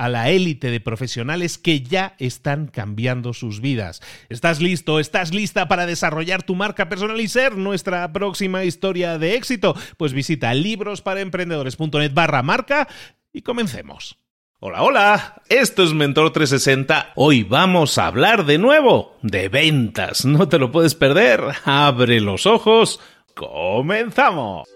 a la élite de profesionales que ya están cambiando sus vidas. ¿Estás listo? ¿Estás lista para desarrollar tu marca personal y ser nuestra próxima historia de éxito? Pues visita librosparaemprendedores.net barra marca y comencemos. Hola, hola, esto es Mentor 360. Hoy vamos a hablar de nuevo de ventas. No te lo puedes perder. Abre los ojos. Comenzamos.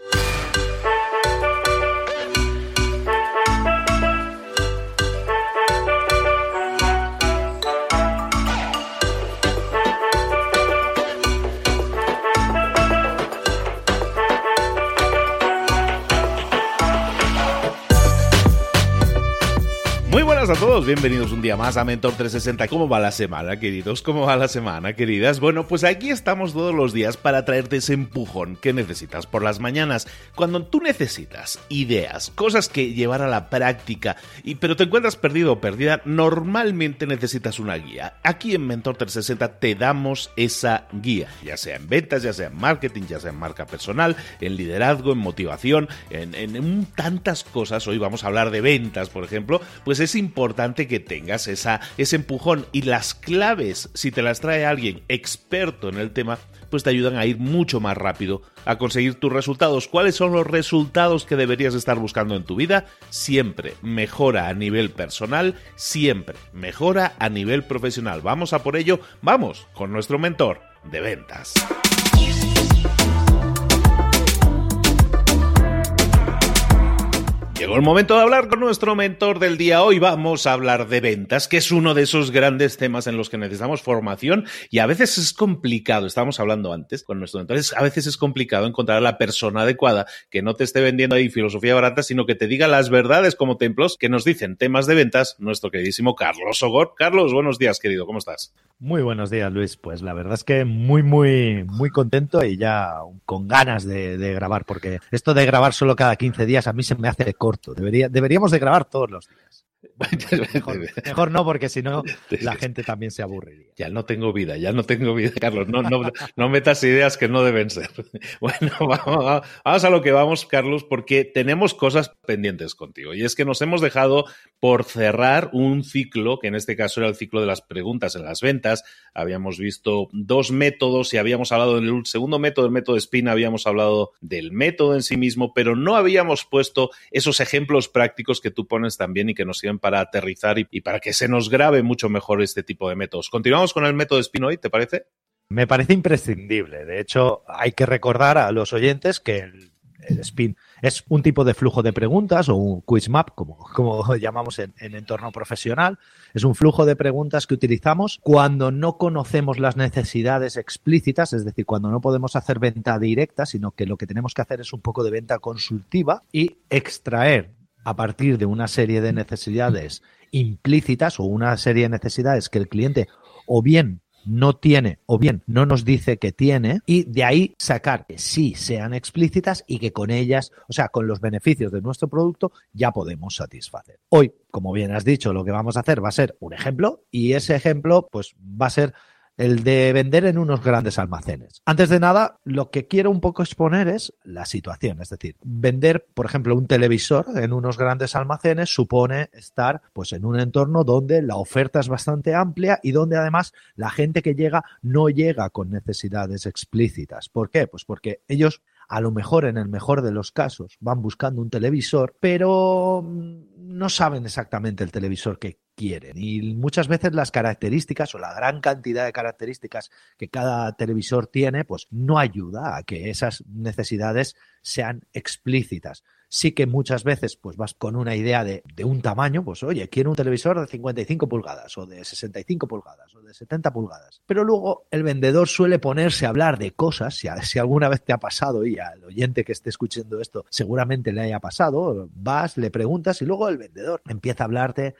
A todos, bienvenidos un día más a Mentor 360. ¿Cómo va la semana, queridos? ¿Cómo va la semana, queridas? Bueno, pues aquí estamos todos los días para traerte ese empujón que necesitas por las mañanas. Cuando tú necesitas ideas, cosas que llevar a la práctica, y, pero te encuentras perdido o perdida, normalmente necesitas una guía. Aquí en Mentor 360 te damos esa guía, ya sea en ventas, ya sea en marketing, ya sea en marca personal, en liderazgo, en motivación, en, en tantas cosas. Hoy vamos a hablar de ventas, por ejemplo, pues es importante importante que tengas esa, ese empujón y las claves, si te las trae alguien experto en el tema, pues te ayudan a ir mucho más rápido a conseguir tus resultados. ¿Cuáles son los resultados que deberías estar buscando en tu vida? Siempre mejora a nivel personal, siempre mejora a nivel profesional. Vamos a por ello, vamos con nuestro mentor de ventas. Llegó el momento de hablar con nuestro mentor del día. Hoy vamos a hablar de ventas, que es uno de esos grandes temas en los que necesitamos formación y a veces es complicado, estábamos hablando antes con nuestro mentor, a veces es complicado encontrar a la persona adecuada que no te esté vendiendo ahí filosofía barata, sino que te diga las verdades como templos que nos dicen temas de ventas nuestro queridísimo Carlos Ogor. Carlos, buenos días, querido, ¿cómo estás? Muy buenos días, Luis. Pues la verdad es que muy, muy, muy contento y ya con ganas de, de grabar, porque esto de grabar solo cada 15 días a mí se me hace corto Debería, deberíamos de grabar todos los días. Mejor, no, porque si no, la gente también se aburriría. Ya no tengo vida, ya no tengo vida, Carlos. No, no, no metas ideas que no deben ser. Bueno, vamos, vamos, a lo que vamos, Carlos, porque tenemos cosas pendientes contigo. Y es que nos hemos dejado por cerrar un ciclo, que en este caso era el ciclo de las preguntas en las ventas. Habíamos visto dos métodos y habíamos hablado del segundo método, el método de Spin, habíamos hablado del método en sí mismo, pero no habíamos puesto esos ejemplos prácticos que tú pones también y que nos sirven para aterrizar y, para que se nos grabe mucho mejor este tipo de métodos. Continuamos con el método Spin hoy, ¿te parece? Me parece imprescindible. De hecho, hay que recordar a los oyentes que el, spin es un tipo de flujo de preguntas o un quiz map, como, como llamamos en, entorno profesional. Es un flujo de preguntas que utilizamos cuando no conocemos las necesidades explícitas, es decir, cuando no podemos hacer venta directa, sino que lo que tenemos que hacer es un poco de venta consultiva y extraer a partir de una serie de necesidades implícitas o una serie de necesidades que el cliente o bien no tiene o bien no nos dice que tiene y de ahí sacar que sí sean explícitas y que con ellas, o sea, con los beneficios de nuestro producto ya podemos satisfacer. Hoy, como bien has dicho, lo que vamos a hacer va a ser un ejemplo y ese ejemplo pues va a ser el de vender en unos grandes almacenes. Antes de nada, lo que quiero un poco exponer es la situación, es decir, vender, por ejemplo, un televisor en unos grandes almacenes supone estar pues en un entorno donde la oferta es bastante amplia y donde además la gente que llega no llega con necesidades explícitas. ¿Por qué? Pues porque ellos a lo mejor en el mejor de los casos van buscando un televisor, pero mm, no saben exactamente el televisor que quieren. Y muchas veces las características o la gran cantidad de características que cada televisor tiene, pues no ayuda a que esas necesidades sean explícitas sí que muchas veces pues vas con una idea de, un tamaño, pues oye, quiero un televisor de 55 pulgadas o de 65 pulgadas o de 70 pulgadas. Pero luego el vendedor suele ponerse a hablar de cosas, si, si alguna vez te ha pasado y al oyente que esté escuchando esto seguramente le haya pasado, vas, le preguntas y luego el vendedor empieza a hablarte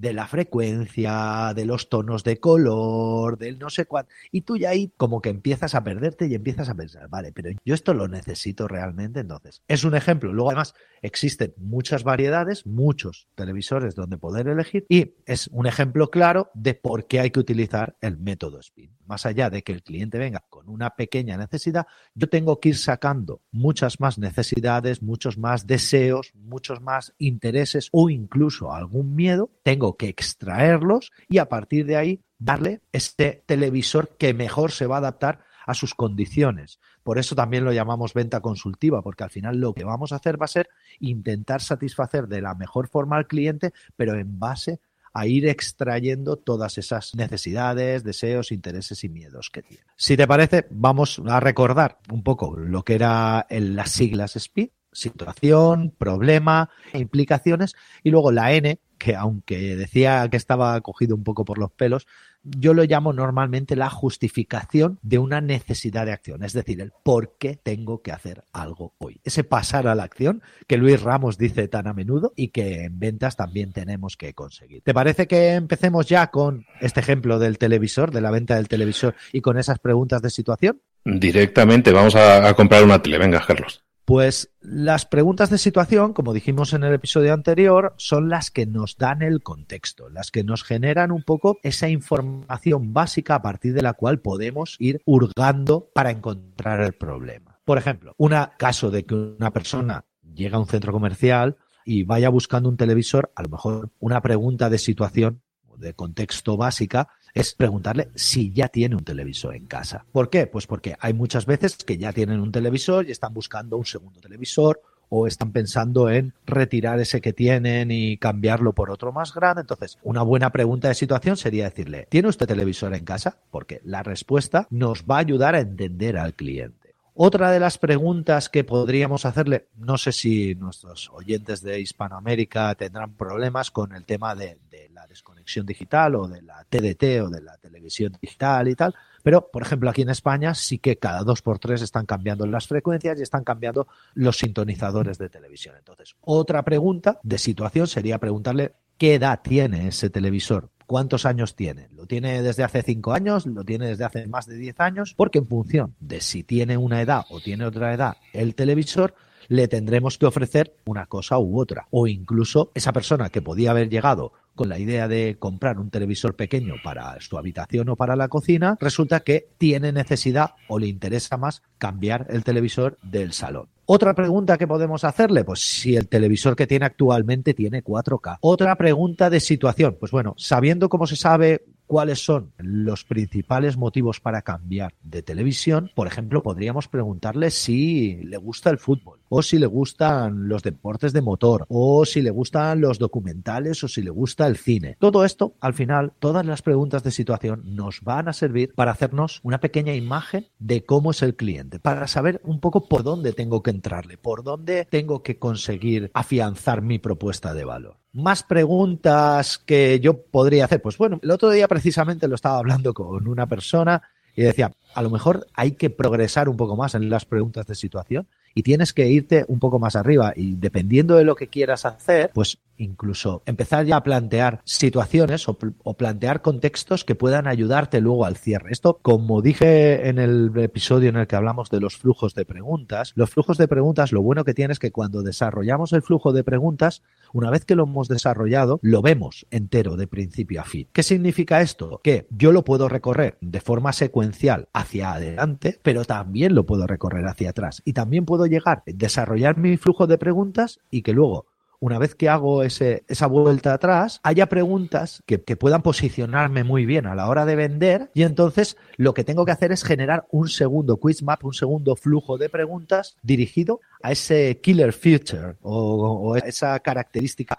de la frecuencia, de los tonos de color, del no sé cuánto. Y tú ya ahí como que empiezas a perderte y empiezas a pensar, vale, pero yo esto lo necesito realmente. Entonces, es un ejemplo. Luego, además, existen muchas variedades, muchos televisores donde poder elegir y es un ejemplo claro de por qué hay que utilizar el método SPIN más allá de que el cliente venga con una pequeña necesidad, yo tengo que ir sacando muchas más necesidades, muchos más deseos, muchos más intereses o incluso algún miedo, tengo que extraerlos y a partir de ahí darle este televisor que mejor se va a adaptar a sus condiciones. Por eso también lo llamamos venta consultiva, porque al final lo que vamos a hacer va a ser intentar satisfacer de la mejor forma al cliente, pero en base a ir extrayendo todas esas necesidades, deseos, intereses y miedos que tiene. Si te parece, vamos a recordar un poco lo que era las siglas SPI, situación, problema, implicaciones, y luego la N, que aunque decía que estaba cogido un poco por los pelos, yo lo llamo normalmente la justificación de una necesidad de acción, es decir, el por qué tengo que hacer algo hoy. Ese pasar a la acción que Luis Ramos dice tan a menudo y que en ventas también tenemos que conseguir. ¿Te parece que empecemos ya con este ejemplo del televisor, de la venta del televisor y con esas preguntas de situación? Directamente, vamos a, comprar una tele. Venga, Carlos. Pues las preguntas de situación, como dijimos en el episodio anterior, son las que nos dan el contexto, las que nos generan un poco esa información básica a partir de la cual podemos ir hurgando para encontrar el problema. Por ejemplo, un caso de que una persona llega a un centro comercial y vaya buscando un televisor, a lo mejor una pregunta de situación de contexto básica es preguntarle si ya tiene un televisor en casa. ¿Por qué? Pues porque hay muchas veces que ya tienen un televisor y están buscando un segundo televisor o están pensando en retirar ese que tienen y cambiarlo por otro más grande. Entonces, una buena pregunta de situación sería decirle, ¿tiene usted televisor en casa? Porque la respuesta nos va a ayudar a entender al cliente. Otra de las preguntas que podríamos hacerle, no sé si nuestros oyentes de Hispanoamérica tendrán problemas con el tema de, la desconexión digital o de la TDT o de la televisión digital y tal, pero, por ejemplo, aquí en España sí que cada dos por tres están cambiando las frecuencias y están cambiando los sintonizadores de televisión. Entonces, otra pregunta de situación sería preguntarle qué edad tiene ese televisor. ¿Cuántos años tiene? ¿Lo tiene desde hace cinco años? ¿Lo tiene desde hace más de diez años? Porque en función de si tiene una edad o tiene otra edad el televisor, le tendremos que ofrecer una cosa u otra. O incluso esa persona que podía haber llegado con la idea de comprar un televisor pequeño para su habitación o para la cocina, resulta que tiene necesidad o le interesa más cambiar el televisor del salón. Otra pregunta que podemos hacerle, pues si el televisor que tiene actualmente tiene 4K. Otra pregunta de situación, pues bueno, sabiendo cómo se sabe cuáles son los principales motivos para cambiar de televisión, por ejemplo, podríamos preguntarle si le gusta el fútbol, o si le gustan los deportes de motor, o si le gustan los documentales, o si le gusta el cine. Todo esto, al final, todas las preguntas de situación nos van a servir para hacernos una pequeña imagen de cómo es el cliente, para saber un poco por dónde tengo que entrarle, por dónde tengo que conseguir afianzar mi propuesta de valor más preguntas que yo podría hacer. Pues bueno, el otro día precisamente lo estaba hablando con una persona y decía, a lo mejor hay que progresar un poco más en las preguntas de situación y tienes que irte un poco más arriba. Y dependiendo de lo que quieras hacer, pues incluso empezar ya a plantear situaciones o, plantear contextos que puedan ayudarte luego al cierre. Esto, como dije en el episodio en el que hablamos de los flujos de preguntas, los flujos de preguntas lo bueno que tiene es que cuando desarrollamos el flujo de preguntas, una vez que lo hemos desarrollado, lo vemos entero de principio a fin. ¿Qué significa esto? Que yo lo puedo recorrer de forma secuencial hacia adelante, pero también lo puedo recorrer hacia atrás. Y también puedo llegar, desarrollar mi flujo de preguntas y que luego una vez que hago esa vuelta atrás, haya preguntas que, puedan posicionarme muy bien a la hora de vender y entonces lo que tengo que hacer es generar un segundo quiz map, un segundo flujo de preguntas dirigido a ese killer feature o, esa característica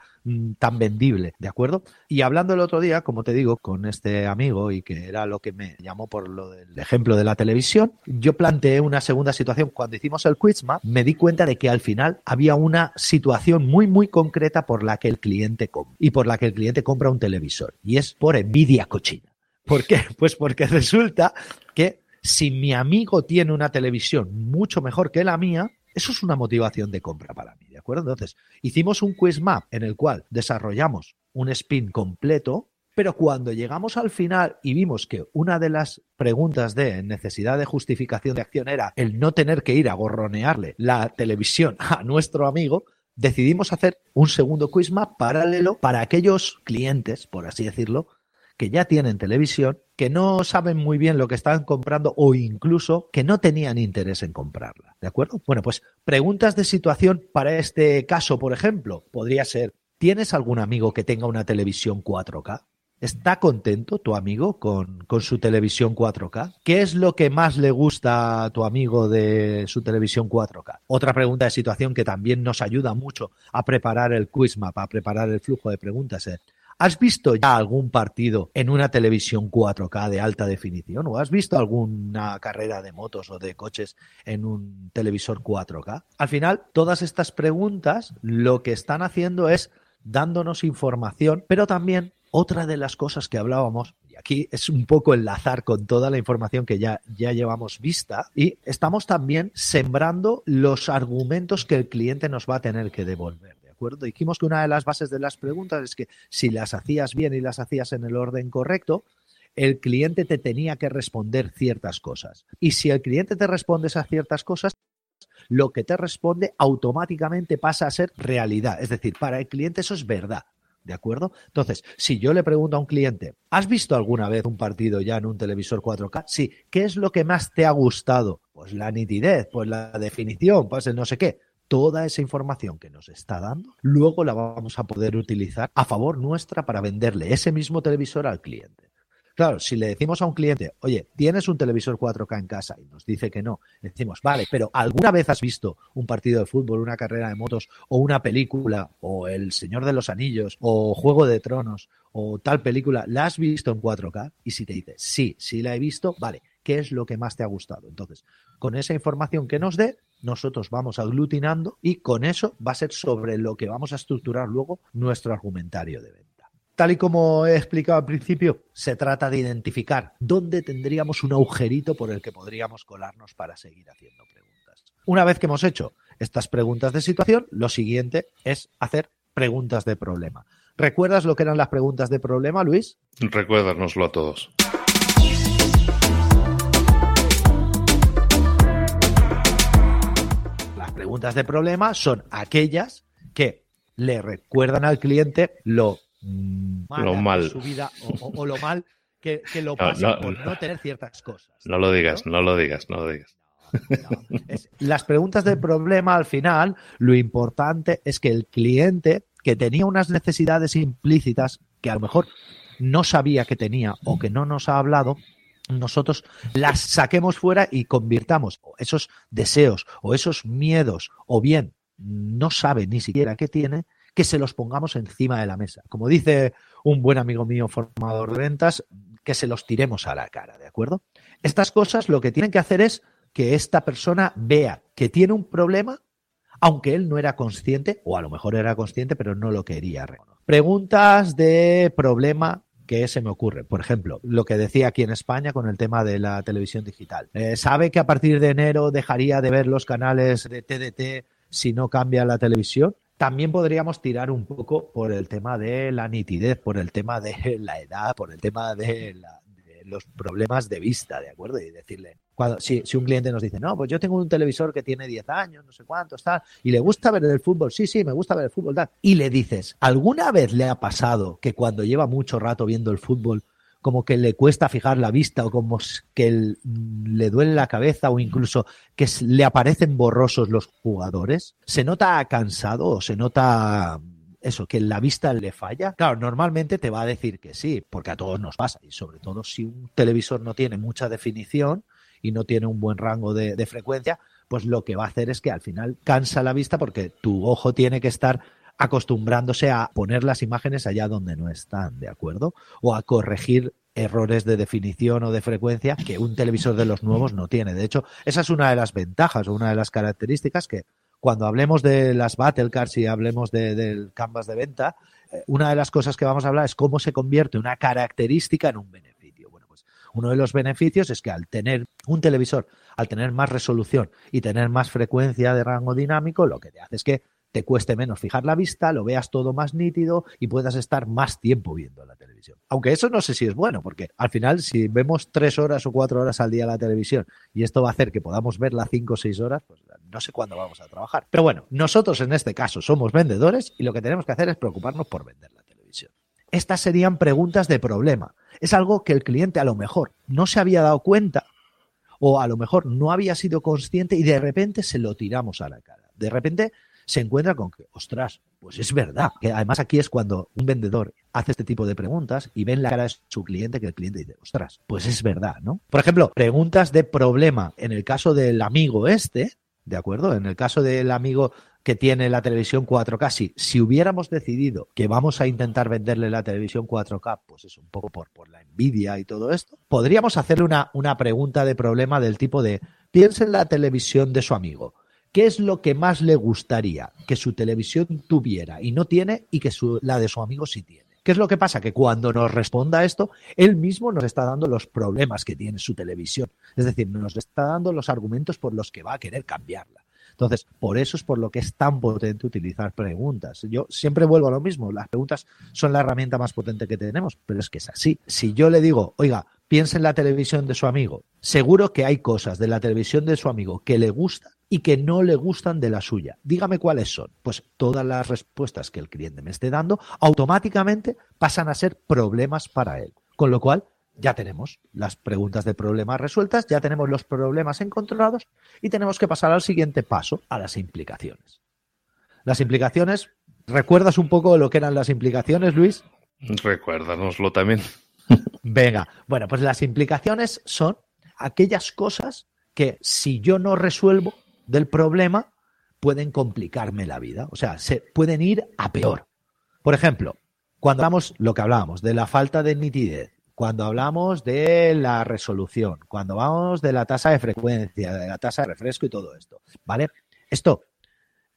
tan vendible, ¿de acuerdo? Y hablando el otro día, como te digo, con este amigo y que era lo que me llamó por lo del ejemplo de la televisión, yo planteé una segunda situación. Cuando hicimos el quiz map, me di cuenta de que al final había una situación muy, muy concreta por la que el cliente compra y por la que el cliente compra un televisor. Y es por envidia cochina. ¿Por qué? Pues porque resulta que si mi amigo tiene una televisión mucho mejor que la mía, eso es una motivación de compra para mí, ¿de acuerdo? Entonces, hicimos un quiz map en el cual desarrollamos un spin completo, pero cuando llegamos al final y vimos que una de las preguntas de necesidad de justificación de acción era el no tener que ir a gorronearle la televisión a nuestro amigo, decidimos hacer un segundo quiz map paralelo para aquellos clientes, por así decirlo, que ya tienen televisión, que no saben muy bien lo que están comprando o incluso que no tenían interés en comprarla. ¿De acuerdo? Bueno, pues preguntas de situación para este caso, por ejemplo, podría ser, ¿tienes algún amigo que tenga una televisión 4K? ¿Está contento tu amigo con, con, su televisión 4K? ¿Qué es lo que más le gusta a tu amigo de su televisión 4K? Otra pregunta de situación que también nos ayuda mucho a preparar el quiz map, a preparar el flujo de preguntas es, ¿Has visto ya algún partido en una televisión 4K de alta definición? ¿O has visto alguna carrera de motos o de coches en un televisor 4K? Al final, todas estas preguntas lo que están haciendo es dándonos información, pero también otra de las cosas que hablábamos, y aquí es un poco enlazar con toda la información que ya, ya llevamos vista, y estamos también sembrando los argumentos que el cliente nos va a tener que devolver acuerdo? Dijimos que una de las bases de las preguntas es que si las hacías bien y las hacías en el orden correcto, el cliente te tenía que responder ciertas cosas. Y si el cliente te responde esas ciertas cosas, lo que te responde automáticamente pasa a ser realidad. Es decir, para el cliente eso es verdad. ¿De acuerdo? Entonces, si yo le pregunto a un cliente, ¿has visto alguna vez un partido ya en un televisor 4K? Sí. ¿Qué es lo que más te ha gustado? Pues la nitidez, pues la definición, pues el no sé qué toda esa información que nos está dando, luego la vamos a poder utilizar a favor nuestra para venderle ese mismo televisor al cliente. Claro, si le decimos a un cliente, oye, tienes un televisor 4K en casa y nos dice que no, decimos, vale, pero ¿alguna vez has visto un partido de fútbol, una carrera de motos o una película o El Señor de los Anillos o Juego de Tronos o tal película, ¿la has visto en 4K? Y si te dice, sí, sí la he visto, vale, ¿qué es lo que más te ha gustado? Entonces, con esa información que nos dé, nosotros vamos aglutinando y con eso va a ser sobre lo que vamos a estructurar luego nuestro argumentario de venta. Tal y como he explicado al principio, se trata de identificar dónde tendríamos un agujerito por el que podríamos colarnos para seguir haciendo preguntas. Una vez que hemos hecho estas preguntas de situación, lo siguiente es hacer preguntas de problema. ¿Recuerdas lo que eran las preguntas de problema, Luis? Recuérdanoslo a todos. Preguntas de problema son aquellas que le recuerdan al cliente lo, lo mal de su vida o, o, o lo mal que, que lo pasa no, no, por no tener ciertas cosas. No lo digas, no, lo digas, no lo digas. No, es, las preguntas de problema al final, lo importante es que el cliente que tenía unas necesidades implícitas que a lo mejor no sabía que tenía o que no nos ha hablado, nosotros las saquemos fuera y convirtamos esos deseos o esos miedos o bien no sabe ni siquiera qué tiene, que se los pongamos encima de la mesa. Como dice un buen amigo mío formador de ventas, que se los tiremos a la cara, ¿de acuerdo? Estas cosas lo que tienen que hacer es que esta persona vea que tiene un problema, aunque él no era consciente, o a lo mejor era consciente, pero no lo quería. Preguntas de problema que se me ocurre. Por ejemplo, lo que decía aquí en España con el tema de la televisión digital. Eh, ¿Sabe que a partir de enero dejaría de ver los canales de TDT si no cambia la televisión? También podríamos tirar un poco por el tema de la nitidez, por el tema de la edad, por el tema de, los problemas de vista, ¿de acuerdo? Y decirle, cuando, si, un cliente nos dice, no, pues yo tengo un televisor que tiene 10 años, no sé cuántos, tal, y le gusta ver el fútbol, sí, sí, me gusta ver el fútbol, tal, y le dices, ¿alguna vez le ha pasado que cuando lleva mucho rato viendo el fútbol, como que le cuesta fijar la vista o como que le duele la cabeza o incluso que le aparecen borrosos los jugadores? ¿Se nota cansado o se nota eso, que la vista le falla? Claro, normalmente te va a decir que sí, porque a todos nos pasa y sobre todo si un televisor no tiene mucha definición y no tiene un buen rango de, de frecuencia, pues lo que va a hacer es que al final cansa la vista porque tu ojo tiene que estar acostumbrándose a poner las imágenes allá donde no están, ¿de acuerdo? O a corregir errores de definición o de frecuencia que un televisor de los nuevos no tiene. De hecho, esa es una de las ventajas o una de las características que cuando hablemos de las battle cards y hablemos del canvas de venta, eh, una de las cosas que vamos a hablar es cómo se convierte una característica en un beneficio. Uno de los beneficios es que al tener un televisor, al tener más resolución y tener más frecuencia de rango dinámico, lo que te hace es que te cueste menos fijar la vista, lo veas todo más nítido y puedas estar más tiempo viendo la televisión. Aunque eso no sé si es bueno, porque al final si vemos tres horas o cuatro horas al día la televisión y esto va a hacer que podamos verla cinco o seis horas, pues no sé cuándo vamos a trabajar. Pero bueno, nosotros en este caso somos vendedores y lo que tenemos que hacer es preocuparnos por vender la televisión. Estas serían preguntas de problema. Es algo que el cliente a lo mejor no se había dado cuenta o a lo mejor no había sido consciente y de repente se lo tiramos a la cara. De repente se encuentra con que, ostras, pues es verdad. Que además aquí es cuando un vendedor hace este tipo de preguntas y ve en la cara de su cliente que el cliente dice, ostras, pues es verdad, ¿no? Por ejemplo, preguntas de problema en el caso del amigo este, ¿de acuerdo? En el caso del amigo que tiene la televisión 4K, si, si hubiéramos decidido que vamos a intentar venderle la televisión 4K, pues es un poco por, por la envidia y todo esto, podríamos hacerle una, una pregunta de problema del tipo de, piensa en la televisión de su amigo ¿Qué es lo que más le gustaría que su televisión tuviera y no tiene y que la de su amigo sí tiene? ¿Qué es lo que pasa? Que cuando nos responda esto, él mismo nos está dando los problemas que tiene su televisión. Es decir, nos está dando los argumentos por los que va a querer cambiarla. Entonces, por eso es por lo que es tan potente utilizar preguntas. Yo siempre vuelvo a lo mismo, las preguntas son la herramienta más potente que tenemos, pero es que es así. Si yo le digo, oiga, piensa en la televisión de su amigo, seguro que hay cosas de la televisión de su amigo que le gustan y que no le gustan de la suya. Dígame cuáles son. Pues todas las respuestas que el cliente me esté dando automáticamente pasan a ser problemas para él. Con lo cual, ya tenemos las preguntas de problemas resueltas, ya tenemos los problemas encontrados y tenemos que pasar al siguiente paso, a las implicaciones. Las implicaciones, ¿recuerdas un poco lo que eran las implicaciones, Luis? Recuérdanoslo también. Venga, bueno, pues las implicaciones son aquellas cosas que si yo no resuelvo, del problema pueden complicarme la vida. O sea, se pueden ir a peor. Por ejemplo, cuando hablamos lo que hablábamos de la falta de nitidez, cuando hablamos de la resolución, cuando hablamos de la tasa de frecuencia, de la tasa de refresco y todo esto, ¿vale? Esto,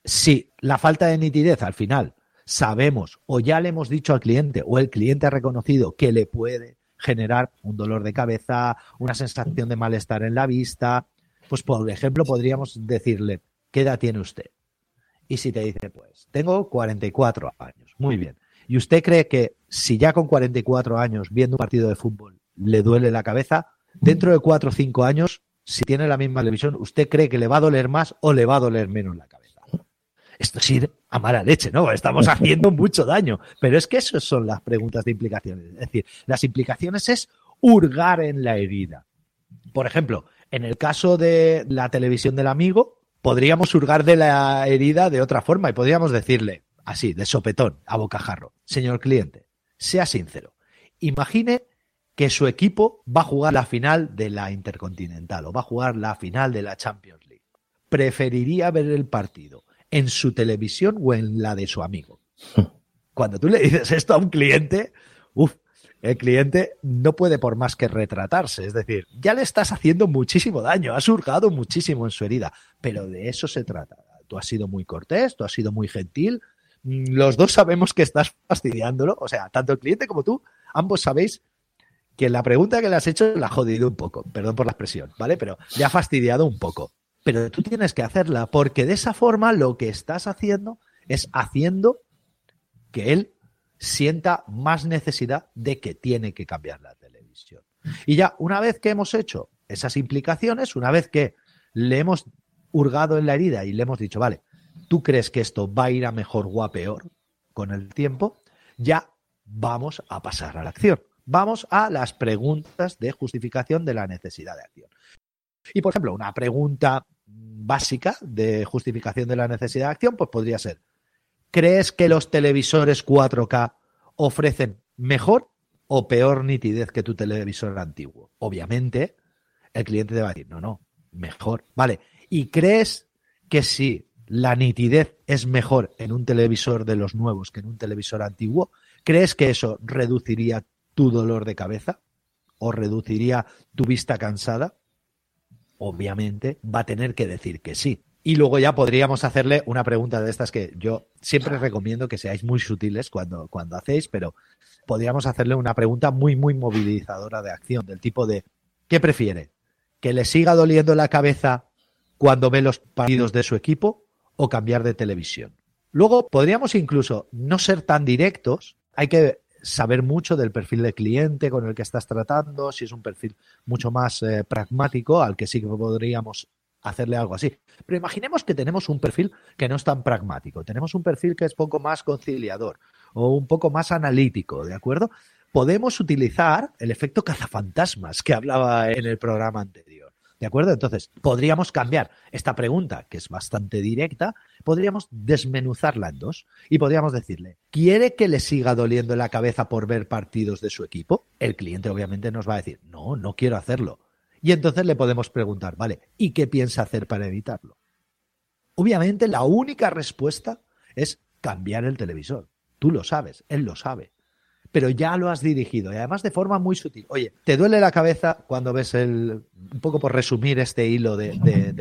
si la falta de nitidez al final sabemos o ya le hemos dicho al cliente o el cliente ha reconocido que le puede generar un dolor de cabeza, una sensación de malestar en la vista, pues, por ejemplo, podríamos decirle, ¿qué edad tiene usted? Y si te dice, pues, tengo 44 años, muy bien. ¿Y usted cree que si ya con 44 años viendo un partido de fútbol le duele la cabeza, dentro de 4 o 5 años, si tiene la misma televisión, ¿usted cree que le va a doler más o le va a doler menos la cabeza? Esto es ir a mala leche, ¿no? Estamos haciendo mucho daño. Pero es que esas son las preguntas de implicaciones. Es decir, las implicaciones es hurgar en la herida. Por ejemplo, en el caso de la televisión del amigo, podríamos hurgar de la herida de otra forma y podríamos decirle, así, de sopetón, a bocajarro, señor cliente, sea sincero, imagine que su equipo va a jugar la final de la Intercontinental o va a jugar la final de la Champions League. ¿Preferiría ver el partido en su televisión o en la de su amigo? Cuando tú le dices esto a un cliente, uff, el cliente no puede por más que retratarse. Es decir, ya le estás haciendo muchísimo daño, has hurgado muchísimo en su herida, pero de eso se trata. Tú has sido muy cortés, tú has sido muy gentil, los dos sabemos que estás fastidiándolo, o sea, tanto el cliente como tú, ambos sabéis que la pregunta que le has hecho la ha jodido un poco, perdón por la expresión, ¿vale? Pero le ha fastidiado un poco. Pero tú tienes que hacerla porque de esa forma lo que estás haciendo es haciendo que él sienta más necesidad de que tiene que cambiar la televisión. Y ya una vez que hemos hecho esas implicaciones, una vez que le hemos hurgado en la herida y le hemos dicho, vale, ¿tú crees que esto va a ir a mejor o a peor con el tiempo? Ya vamos a pasar a la acción. Vamos a las preguntas de justificación de la necesidad de acción. Y, por ejemplo, una pregunta básica de justificación de la necesidad de acción, pues podría ser, ¿crees que los televisores 4K ofrecen mejor o peor nitidez que tu televisor antiguo? Obviamente, el cliente te va a decir, no, no, mejor. Vale, ¿y crees que si la nitidez es mejor en un televisor de los nuevos que en un televisor antiguo, ¿crees que eso reduciría tu dolor de cabeza o reduciría tu vista cansada? Obviamente va a tener que decir que sí. Y luego ya podríamos hacerle una pregunta de estas que yo siempre recomiendo que seáis muy sutiles cuando, cuando hacéis, pero podríamos hacerle una pregunta muy, muy movilizadora de acción, del tipo de, ¿qué prefiere? ¿Que le siga doliendo la cabeza cuando ve los partidos de su equipo o cambiar de televisión? Luego podríamos incluso no ser tan directos, hay que saber mucho del perfil de cliente con el que estás tratando, si es un perfil mucho más eh, pragmático, al que sí que podríamos hacerle algo así. Pero imaginemos que tenemos un perfil que no es tan pragmático, tenemos un perfil que es poco más conciliador o un poco más analítico, ¿de acuerdo? Podemos utilizar el efecto cazafantasmas que hablaba en el programa anterior. ¿De acuerdo? Entonces, podríamos cambiar esta pregunta, que es bastante directa, podríamos desmenuzarla en dos y podríamos decirle, ¿quiere que le siga doliendo la cabeza por ver partidos de su equipo? El cliente obviamente nos va a decir, no, no quiero hacerlo. Y entonces le podemos preguntar, vale, ¿y qué piensa hacer para evitarlo? Obviamente la única respuesta es cambiar el televisor. Tú lo sabes, él lo sabe pero ya lo has dirigido y además de forma muy sutil. Oye, ¿te duele la cabeza cuando ves el, un poco por resumir este hilo de,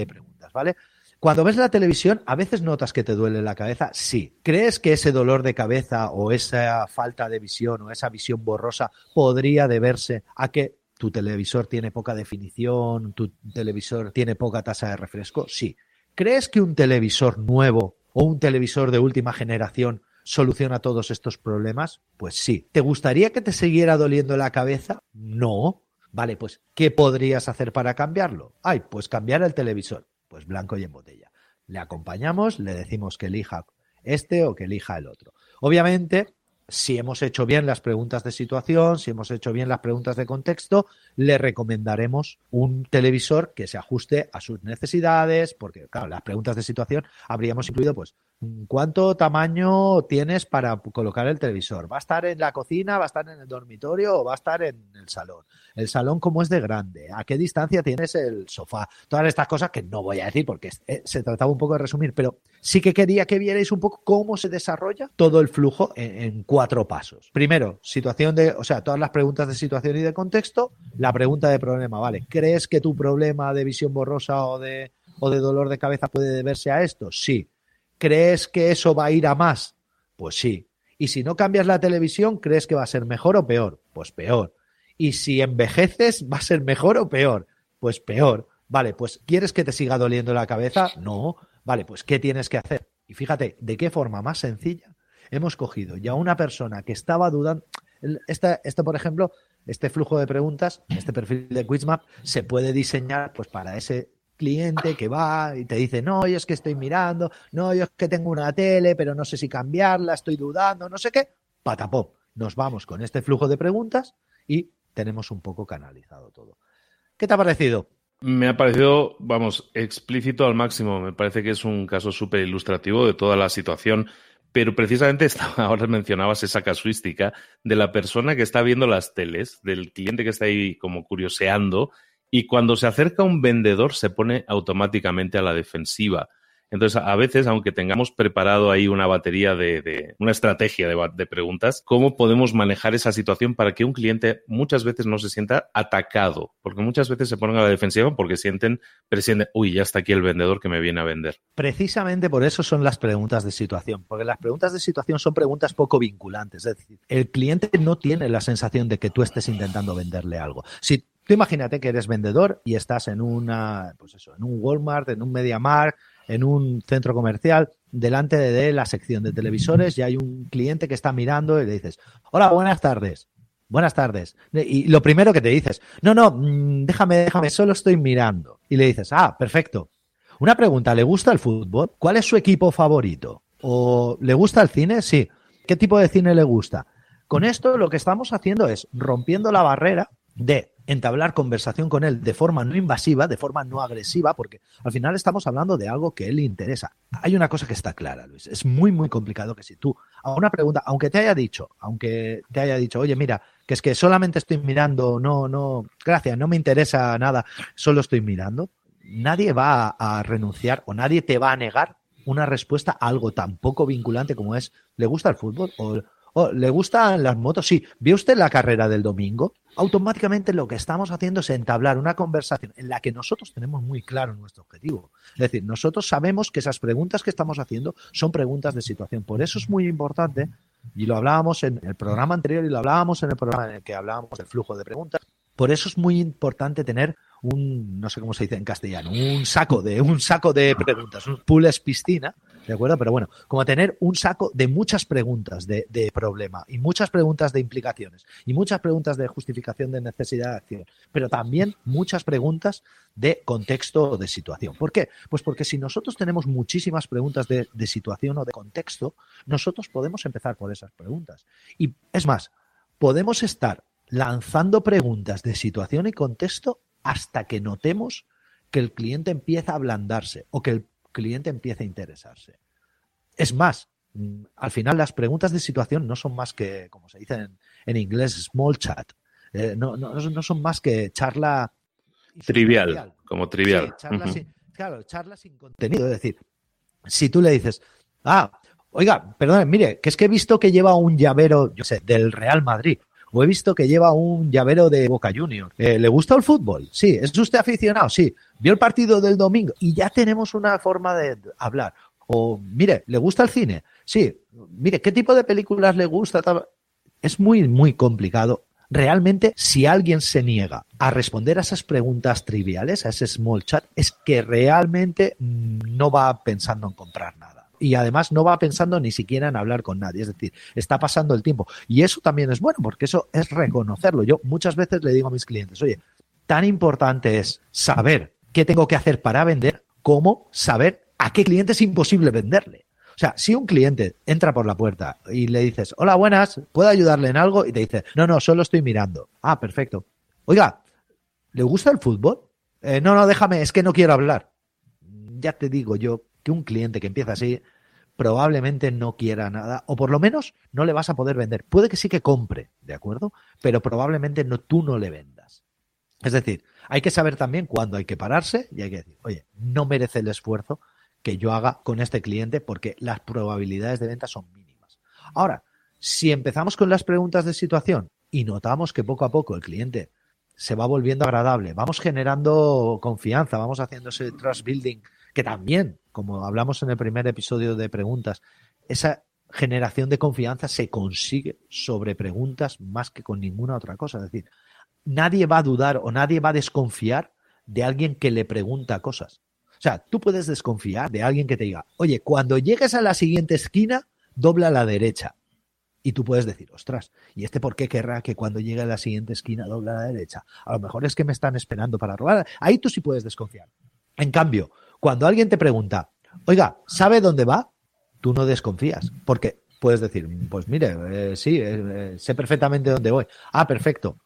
preguntas, ¿vale? Cuando ves la televisión, a veces notas que te duele la cabeza, sí. ¿Crees que ese dolor de cabeza o esa falta de visión o esa visión borrosa podría deberse a que tu televisor tiene poca definición, tu televisor tiene poca tasa de refresco? Sí. ¿Crees que un televisor nuevo o un televisor de última generación soluciona todos estos problemas? Pues sí. ¿Te gustaría que te siguiera doliendo la cabeza? No. Vale, pues ¿qué podrías hacer para cambiarlo? Ay, pues cambiar el televisor. Pues blanco y en botella. Le acompañamos, le decimos que elija este o que elija el otro. Obviamente, si hemos hecho bien las preguntas de situación, si hemos hecho bien las preguntas de contexto, le recomendaremos un televisor que se ajuste a sus necesidades, porque, claro, las preguntas de situación habríamos incluido, pues, ¿cuánto tamaño tienes para colocar el televisor? ¿Va a estar en la cocina, va a estar en el dormitorio o va a estar en el salón? El salón, ¿cómo es de grande? ¿A qué distancia tienes el sofá? Todas estas cosas que no voy a decir porque eh, se trataba un poco de resumir, pero sí que quería que vierais un poco cómo se desarrolla todo el flujo en, en cuatro pasos. Primero, situación de, o sea, todas las preguntas de situación y de contexto. La pregunta de problema, ¿vale? ¿Crees que tu problema de visión borrosa o de, o de dolor de cabeza puede deberse a esto? Sí. ¿Crees que eso va a ir a más? Pues sí. Y si no cambias la televisión, ¿crees que va a ser mejor o peor? Pues peor. Y si envejeces, ¿va a ser mejor o peor? Pues peor. Vale, pues ¿quieres que te siga doliendo la cabeza? No. Vale, pues ¿qué tienes que hacer? Y fíjate, ¿de qué forma más sencilla hemos cogido ya una persona que estaba dudando. Esta, por ejemplo, este flujo de preguntas, este perfil de Quizmap, se puede diseñar pues para ese cliente que va y te dice, no, yo es que estoy mirando, no, yo es que tengo una tele, pero no sé si cambiarla, estoy dudando, no sé qué. Patapop. Nos vamos con este flujo de preguntas y tenemos un poco canalizado todo. ¿Qué te ha parecido? Me ha parecido, vamos, explícito al máximo. Me parece que es un caso súper ilustrativo de toda la situación pero precisamente ahora mencionabas esa casuística de la persona que está viendo las teles, del cliente que está ahí como curioseando, y cuando se acerca un vendedor se pone automáticamente a la defensiva. Entonces, a veces, aunque tengamos preparado ahí una batería de, una estrategia de, preguntas, ¿cómo podemos manejar esa situación para que un cliente muchas veces no se sienta atacado? Porque muchas veces se ponen a la defensiva porque sienten, presienten, uy, ya está aquí el vendedor que me viene a vender. Precisamente por eso son las preguntas de situación, porque las preguntas de situación son preguntas poco vinculantes. Es decir, el cliente no tiene la sensación de que tú estés intentando venderle algo. Si Tú imagínate que eres vendedor y estás en una, pues eso, en un Walmart, en un MediaMarkt, en un centro comercial delante de la sección de televisores y hay un cliente que está mirando y le dices, hola, buenas tardes. Buenas tardes. Y lo primero que te dices, no, no, mm, déjame, déjame, solo estoy mirando. Y le dices, ah, perfecto. Una pregunta, ¿le gusta el fútbol? ¿Cuál es su equipo favorito? ¿O le gusta el cine? Sí. ¿Qué tipo de cine le gusta? Con esto lo que estamos haciendo es rompiendo la barrera de entablar conversación con él de forma no invasiva, de forma no agresiva, porque al final estamos hablando de algo que él interesa. Hay una cosa que está clara, Luis. Es muy, muy complicado que si tú a una pregunta, aunque te haya dicho, aunque te haya dicho, oye, mira, que es que solamente estoy mirando, no, no, gracias, no me interesa nada, solo estoy mirando, nadie va a renunciar o nadie te va a negar una respuesta a algo tan poco vinculante como es, ¿le gusta el fútbol? O, ¿le gustan las motos? Sí. ¿Vio usted la carrera del domingo? Automáticamente lo que estamos haciendo es entablar una conversación en la que nosotros tenemos muy claro nuestro objetivo. Es decir, nosotros sabemos que esas preguntas que estamos haciendo son preguntas de situación. Por eso es muy importante, y lo hablábamos en el programa anterior y lo hablábamos en el programa en el que hablábamos del flujo de preguntas, por eso es muy importante tener un, no sé cómo se dice en castellano, un saco de, un saco de preguntas, un pool es piscina, ¿de acuerdo? Pero bueno, como tener un saco de muchas preguntas de, de, problema y muchas preguntas de implicaciones y muchas preguntas de justificación de necesidad de acción, pero también muchas preguntas de contexto o de situación. ¿Por qué? Pues porque si nosotros tenemos muchísimas preguntas de, de situación o de contexto, nosotros podemos empezar por esas preguntas. Y es más, podemos estar lanzando preguntas de situación y contexto hasta que notemos que el cliente empieza a ablandarse o que el cliente empieza a interesarse. Es más, mm, al final las preguntas de situación no son más que, como se dice en, inglés, small chat. Eh, no, son más que charla trivial, como trivial. claro, charla sin contenido. Es decir, si tú le dices, ah, oiga, perdón, mire, que es que he visto que lleva un llavero, yo sé, del Real Madrid o he visto que lleva un llavero de Boca Junior. Eh, ¿Le gusta el fútbol? Sí. ¿Es usted aficionado? Sí. ¿Vio el partido del domingo? Y ya tenemos una forma de hablar. O, mire, ¿le gusta el cine? Sí. Mire, ¿qué tipo de películas le gusta? Es muy, muy complicado. Realmente, si alguien se niega a responder a esas preguntas triviales, a ese small chat, es que realmente no va pensando en comprar nada y además no va pensando ni siquiera en hablar con nadie, es decir, está pasando el tiempo. Y eso también es bueno, porque eso es reconocerlo. Yo muchas veces le digo a mis clientes, oye, tan importante es saber qué tengo que hacer para vender como saber a qué cliente es imposible venderle. O sea, si un cliente entra por la puerta y le dices, hola, buenas, ¿puedo ayudarle en algo? Y te dice, no, no, solo estoy mirando. Ah, perfecto. Oiga, ¿le gusta el fútbol? Eh, no, no, déjame, es que no quiero hablar. Ya te digo yo que un cliente que empieza así probablemente no quiera nada, o por lo menos no le vas a poder vender. Puede que sí que compre, ¿de acuerdo? Pero probablemente no, tú no le vendas. Es decir, hay que saber también cuándo hay que pararse y hay que decir, oye, no merece el esfuerzo que yo haga con este cliente porque las probabilidades de venta son mínimas. Ahora, si empezamos con las preguntas de situación y notamos que poco a poco el cliente se va volviendo agradable, vamos generando confianza, vamos haciendo ese trust building que también, como hablamos en el primer episodio de preguntas, esa generación de confianza se consigue sobre preguntas más que con ninguna otra cosa. Es decir, nadie va a dudar o nadie va a desconfiar de alguien que le pregunta cosas. O sea, tú puedes desconfiar de alguien que te diga, oye, cuando llegues a la siguiente esquina, dobla a la derecha. Y tú puedes decir, ostras, ¿y este por qué querrá que cuando llegue a la siguiente esquina dobla a la derecha? A lo mejor es que me están esperando para robar. Ahí tú sí puedes desconfiar. En cambio, cuando alguien te pregunta, oiga, ¿sabe dónde va? Tú no desconfías, porque puedes decir, pues mire, eh, sí, eh, eh, sé perfectamente dónde voy. Ah, perfecto.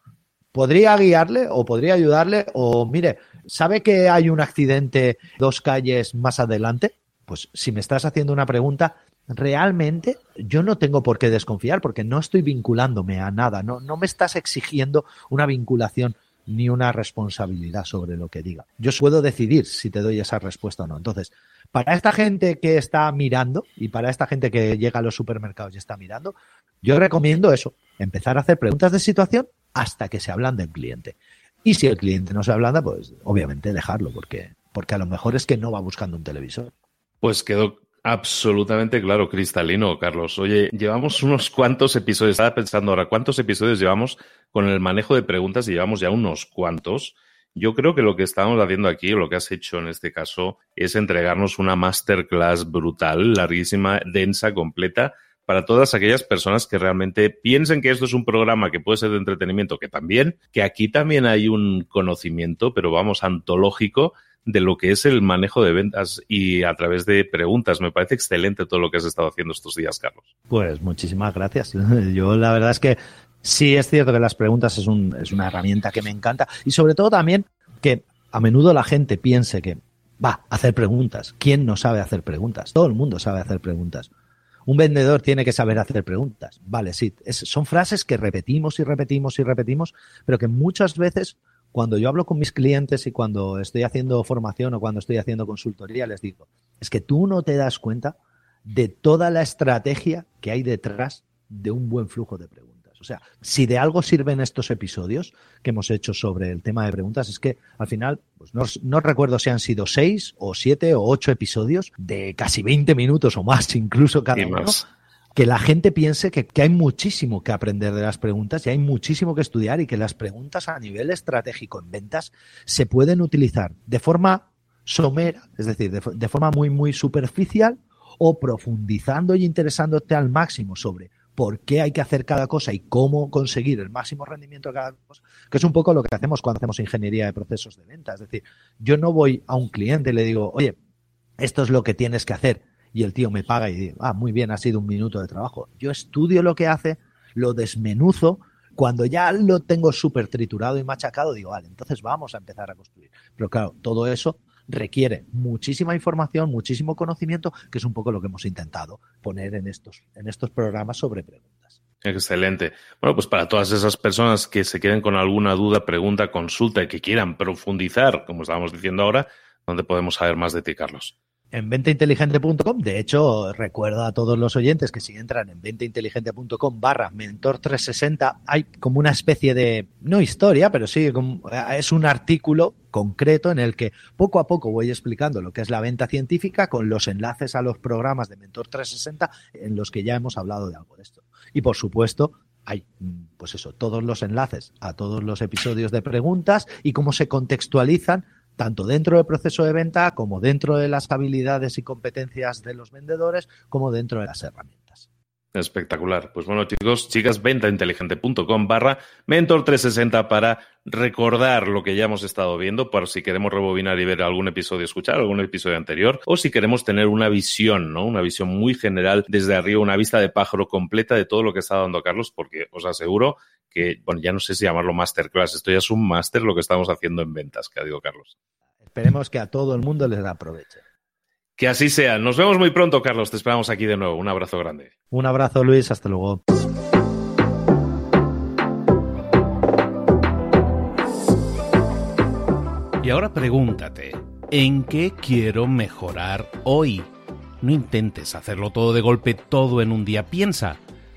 ¿Podría guiarle o podría ayudarle? O mire, ¿sabe que hay un accidente dos calles más adelante? Pues si me estás haciendo una pregunta, realmente yo no tengo por qué desconfiar porque no estoy vinculándome a nada, no, no me estás exigiendo una vinculación ni una responsabilidad sobre lo que diga. Yo puedo decidir si te doy esa respuesta o no. Entonces, para esta gente que está mirando y para esta gente que llega a los supermercados y está mirando, yo recomiendo eso, empezar a hacer preguntas de situación hasta que se hablan del cliente. Y si el cliente no se ablanda, pues obviamente dejarlo, porque, porque a lo mejor es que no va buscando un televisor. Pues quedó Absolutamente claro, cristalino, Carlos. Oye, llevamos unos cuantos episodios, estaba pensando ahora, ¿cuántos episodios llevamos con el manejo de preguntas? Y llevamos ya unos cuantos. Yo creo que lo que estamos haciendo aquí, lo que has hecho en este caso, es entregarnos una masterclass brutal, larguísima, densa, completa, para todas aquellas personas que realmente piensen que esto es un programa que puede ser de entretenimiento, que también, que aquí también hay un conocimiento, pero vamos, antológico de lo que es el manejo de ventas y a través de preguntas. Me parece excelente todo lo que has estado haciendo estos días, Carlos. Pues muchísimas gracias. Yo la verdad es que sí es cierto que las preguntas es, es una herramienta que me encanta y sobre todo también que a menudo la gente piense que va a hacer preguntas. ¿Quién no sabe hacer preguntas? Todo el mundo sabe hacer preguntas. Un vendedor tiene que saber hacer preguntas. Vale, sí, son frases que repetimos y repetimos y repetimos, pero que muchas veces cuando yo hablo con mis clientes y cuando estoy haciendo formación o cuando estoy haciendo consultoría, les digo, es que tú no te das cuenta de toda la estrategia que hay detrás de un buen flujo de preguntas. O sea, si de algo sirven estos episodios que hemos hecho sobre el tema de preguntas, es que al final, pues no, no, recuerdo si han sido seis o siete o ocho episodios de casi 20 minutos o más, incluso cada uno, que la gente piense que, hay muchísimo que aprender de las preguntas y hay muchísimo que estudiar y que las preguntas a nivel estratégico en ventas se pueden utilizar de forma somera, es decir, de, forma muy, muy superficial o profundizando y interesándote al máximo sobre por qué hay que hacer cada cosa y cómo conseguir el máximo rendimiento de cada cosa, que es un poco lo que hacemos cuando hacemos ingeniería de procesos de venta. Es decir, yo no voy a un cliente y le digo, oye, esto es lo que tienes que hacer y el tío me paga y digo, ah, muy bien, ha sido un minuto de trabajo. Yo estudio lo que hace, lo desmenuzo, cuando ya lo tengo súper triturado y machacado, digo, vale, entonces vamos a empezar a construir. Pero claro, todo eso requiere muchísima información, muchísimo conocimiento, que es un poco lo que hemos intentado poner en estos, en estos programas sobre preguntas. Excelente. Bueno, pues para todas esas personas que se queden con alguna duda, pregunta, consulta y que quieran profundizar, como estábamos diciendo ahora, ¿dónde podemos saber más de ti, Carlos? En ventainteligente.com. De hecho, recuerdo a todos los oyentes que si entran en ventainteligente.com barra mentor 360, hay como una especie de, no historia, pero sí, es un artículo concreto en el que poco a poco voy explicando lo que es la venta científica con los enlaces a los programas de Mentor 360 en los que ya hemos hablado de algo de esto. Y por supuesto, hay, pues eso, todos los enlaces a todos los episodios de preguntas y cómo se contextualizan tanto dentro del proceso de venta como dentro de las habilidades y competencias de los vendedores, como dentro de las herramientas. Espectacular. Pues bueno, chicos, chicas, ventainteligente.com barra mentor 360 para recordar lo que ya hemos estado viendo, por si queremos rebobinar y ver algún episodio, escuchar algún episodio anterior, o si queremos tener una visión, ¿no? Una visión muy general desde arriba, una vista de pájaro completa de todo lo que está dando Carlos, porque os aseguro que, bueno, ya no sé si llamarlo masterclass, esto ya es un máster lo que estamos haciendo en ventas, que ha dicho Carlos. Esperemos que a todo el mundo les aproveche. Que así sea. Nos vemos muy pronto, Carlos. Te esperamos aquí de nuevo. Un abrazo grande. Un abrazo, Luis. Hasta luego. Y ahora pregúntate, ¿en qué quiero mejorar hoy? No intentes hacerlo todo de golpe, todo en un día. Piensa,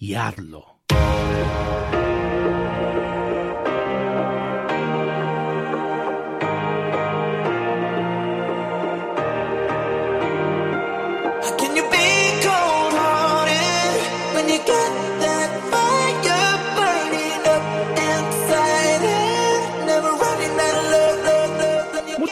y. Can you be cold-hearted when you get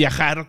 viajar